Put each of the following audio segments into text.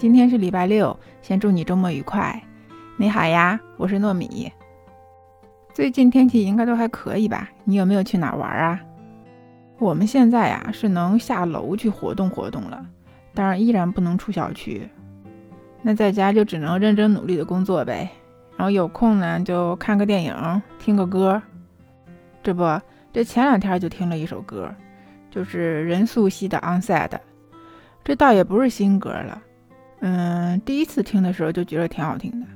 今天是礼拜六，先祝你周末愉快。你好呀，我是糯米。最近天气应该都还可以吧？你有没有去哪玩啊？我们现在呀是能下楼去活动活动了，当然依然不能出小区。那在家就只能认真努力的工作呗，然后有空呢就看个电影，听个歌。这不，这前两天就听了一首歌，就是任素汐的《Onset》。这倒也不是新歌了。嗯，第一次听的时候就觉得挺好听的。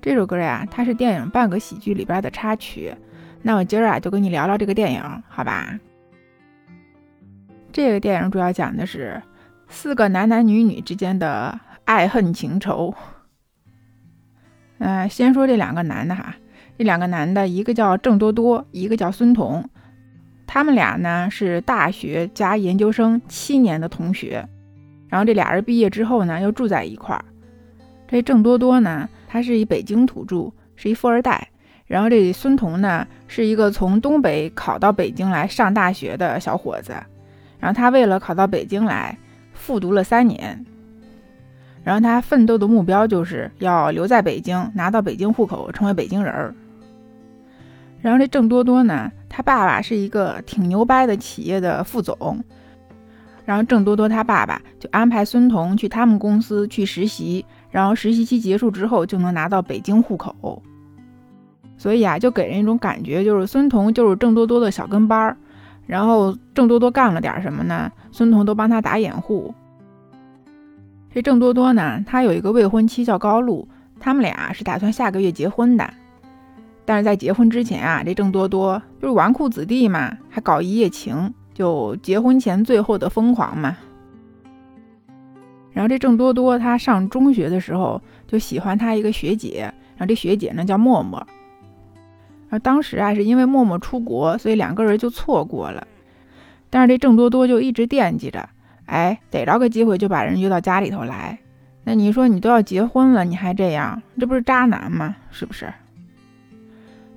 这首歌呀，它是电影《半个喜剧》里边的插曲。那我今儿啊，就跟你聊聊这个电影，好吧？这个电影主要讲的是四个男男女女之间的爱恨情仇。嗯，先说这两个男的哈，这两个男的，一个叫郑多多，一个叫孙彤，他们俩呢是大学加研究生七年的同学。然后这俩人毕业之后呢，又住在一块儿。这郑多多呢，他是一北京土著，是一富二代。然后这孙彤呢，是一个从东北考到北京来上大学的小伙子。然后他为了考到北京来，复读了三年。然后他奋斗的目标就是要留在北京，拿到北京户口，成为北京人儿。然后这郑多多呢，他爸爸是一个挺牛掰的企业的副总。然后郑多多他爸爸就安排孙彤去他们公司去实习，然后实习期结束之后就能拿到北京户口。所以啊，就给人一种感觉，就是孙彤就是郑多多的小跟班儿。然后郑多多干了点什么呢？孙彤都帮他打掩护。这郑多多呢，他有一个未婚妻叫高露，他们俩是打算下个月结婚的。但是在结婚之前啊，这郑多多就是纨绔子弟嘛，还搞一夜情。就结婚前最后的疯狂嘛。然后这郑多多他上中学的时候就喜欢他一个学姐，然后这学姐呢叫默默。然后当时啊是因为默默出国，所以两个人就错过了。但是这郑多多就一直惦记着，哎，逮着个机会就把人约到家里头来。那你说你都要结婚了，你还这样，这不是渣男吗？是不是？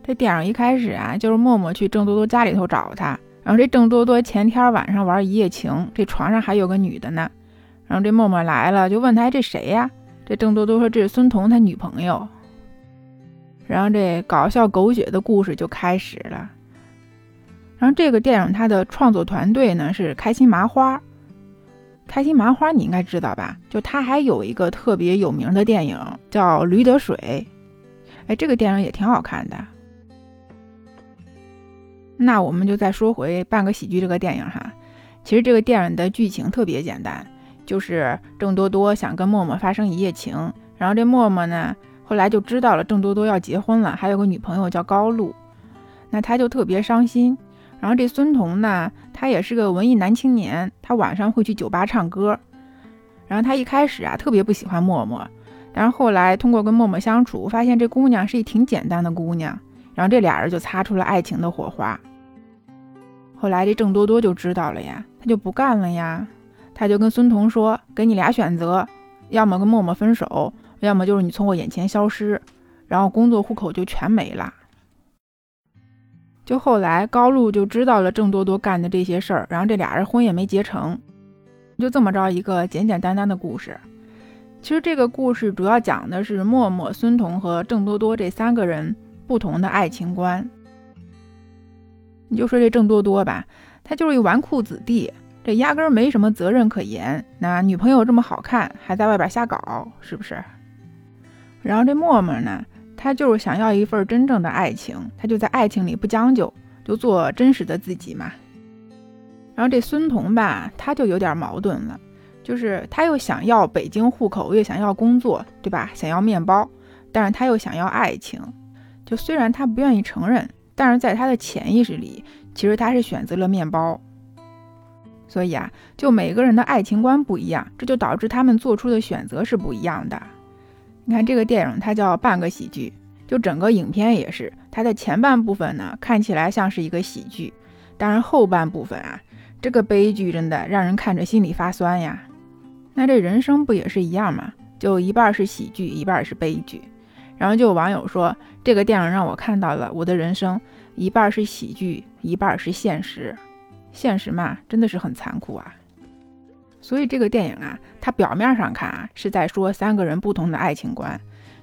这电影一开始啊，就是默默去郑多多家里头找他。然后这郑多多前天晚上玩一夜情，这床上还有个女的呢。然后这默默来了，就问他：“这谁呀？”这郑多多说：“这是孙彤他女朋友。”然后这搞笑狗血的故事就开始了。然后这个电影它的创作团队呢是开心麻花。开心麻花你应该知道吧？就他还有一个特别有名的电影叫《驴得水》，哎，这个电影也挺好看的。那我们就再说回《半个喜剧》这个电影哈，其实这个电影的剧情特别简单，就是郑多多想跟默默发生一夜情，然后这默默呢后来就知道了郑多多要结婚了，还有个女朋友叫高露，那他就特别伤心。然后这孙彤呢，他也是个文艺男青年，他晚上会去酒吧唱歌。然后他一开始啊特别不喜欢默默，但是后来通过跟默默相处，发现这姑娘是一挺简单的姑娘，然后这俩人就擦出了爱情的火花。后来这郑多多就知道了呀，他就不干了呀，他就跟孙彤说：“给你俩选择，要么跟默默分手，要么就是你从我眼前消失，然后工作户口就全没了。”就后来高露就知道了郑多多干的这些事儿，然后这俩人婚也没结成，就这么着一个简简单单的故事。其实这个故事主要讲的是默默、孙彤和郑多多这三个人不同的爱情观。你就说这郑多多吧，他就是一纨绔子弟，这压根儿没什么责任可言。那女朋友这么好看，还在外边瞎搞，是不是？然后这默默呢，他就是想要一份真正的爱情，他就在爱情里不将就，就做真实的自己嘛。然后这孙彤吧，他就有点矛盾了，就是他又想要北京户口，又想要工作，对吧？想要面包，但是他又想要爱情，就虽然他不愿意承认。但是在他的潜意识里，其实他是选择了面包。所以啊，就每个人的爱情观不一样，这就导致他们做出的选择是不一样的。你看这个电影，它叫半个喜剧，就整个影片也是，它的前半部分呢看起来像是一个喜剧，但是后半部分啊，这个悲剧真的让人看着心里发酸呀。那这人生不也是一样吗？就一半是喜剧，一半是悲剧。然后就有网友说，这个电影让我看到了我的人生，一半是喜剧，一半是现实。现实嘛，真的是很残酷啊。所以这个电影啊，它表面上看啊是在说三个人不同的爱情观，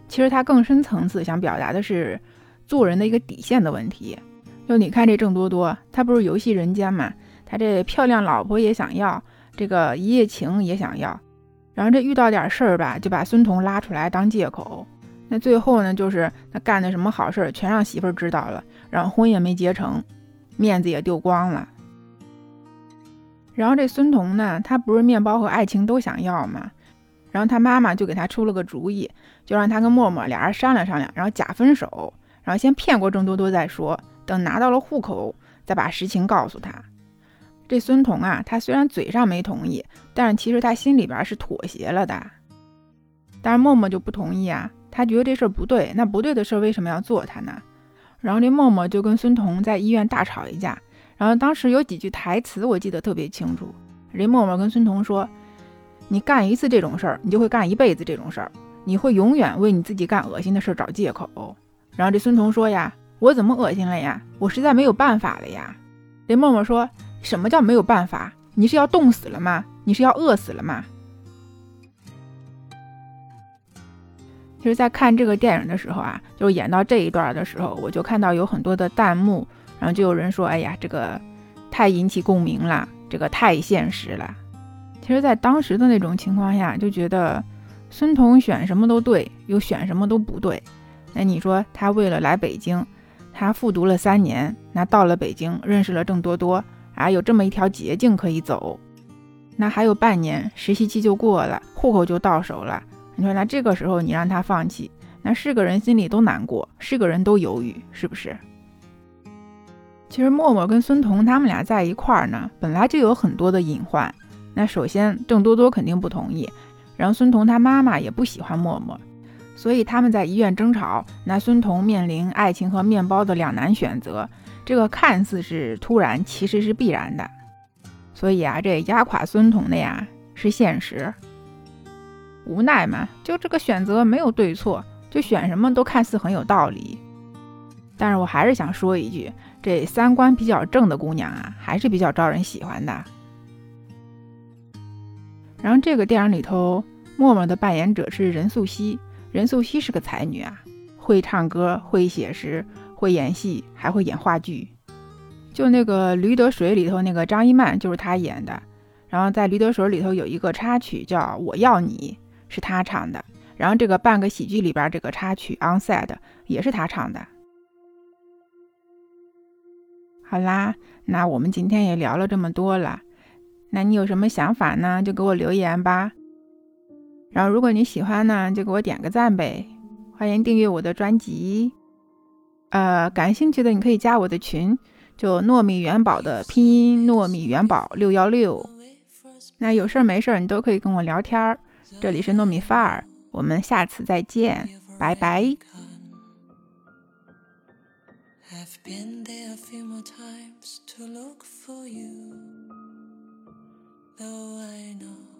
其实它更深层次想表达的是做人的一个底线的问题。就你看这郑多多，他不是游戏人间嘛，他这漂亮老婆也想要，这个一夜情也想要，然后这遇到点事儿吧，就把孙彤拉出来当借口。那最后呢，就是他干的什么好事儿，全让媳妇儿知道了，然后婚也没结成，面子也丢光了。然后这孙彤呢，他不是面包和爱情都想要吗？然后他妈妈就给他出了个主意，就让他跟默默俩人商量商量，然后假分手，然后先骗过郑多多再说。等拿到了户口，再把实情告诉他。这孙彤啊，他虽然嘴上没同意，但是其实他心里边是妥协了的。但是默默就不同意啊，他觉得这事儿不对。那不对的事儿为什么要做他呢？然后这默默就跟孙彤在医院大吵一架。然后当时有几句台词我记得特别清楚。这默默跟孙彤说：“你干一次这种事儿，你就会干一辈子这种事儿，你会永远为你自己干恶心的事儿找借口。”然后这孙彤说呀。我怎么恶心了呀？我实在没有办法了呀！这默默说什么叫没有办法？你是要冻死了吗？你是要饿死了吗？其实，在看这个电影的时候啊，就演到这一段的时候，我就看到有很多的弹幕，然后就有人说：“哎呀，这个太引起共鸣了，这个太现实了。”其实，在当时的那种情况下，就觉得孙彤选什么都对，又选什么都不对。那你说他为了来北京？他复读了三年，那到了北京认识了郑多多，啊，有这么一条捷径可以走。那还有半年实习期就过了，户口就到手了。你说那这个时候你让他放弃，那是个人心里都难过，是个人都犹豫，是不是？其实默默跟孙彤他们俩在一块儿呢，本来就有很多的隐患。那首先郑多多肯定不同意，然后孙彤他妈妈也不喜欢默默。所以他们在医院争吵，那孙彤面临爱情和面包的两难选择，这个看似是突然，其实是必然的。所以啊，这压垮孙彤的呀是现实，无奈嘛，就这个选择没有对错，就选什么都看似很有道理。但是我还是想说一句，这三观比较正的姑娘啊，还是比较招人喜欢的。然后这个电影里头，默默的扮演者是任素汐。任素汐是个才女啊，会唱歌，会写诗，会演戏，还会演话剧。就那个《驴得水》里头那个张一曼就是她演的。然后在《驴得水》里头有一个插曲叫《我要你》，是他唱的。然后这个半个喜剧里边这个插曲《Onside》也是他唱的。好啦，那我们今天也聊了这么多了，那你有什么想法呢？就给我留言吧。然后，如果你喜欢呢，就给我点个赞呗！欢迎订阅我的专辑。呃，感兴趣的你可以加我的群，就糯米元宝的拼音糯米元宝六幺六。那有事儿没事儿你都可以跟我聊天儿。这里是糯米饭儿，我们下次再见，拜拜。I've been there a few more times to look for you, though I know.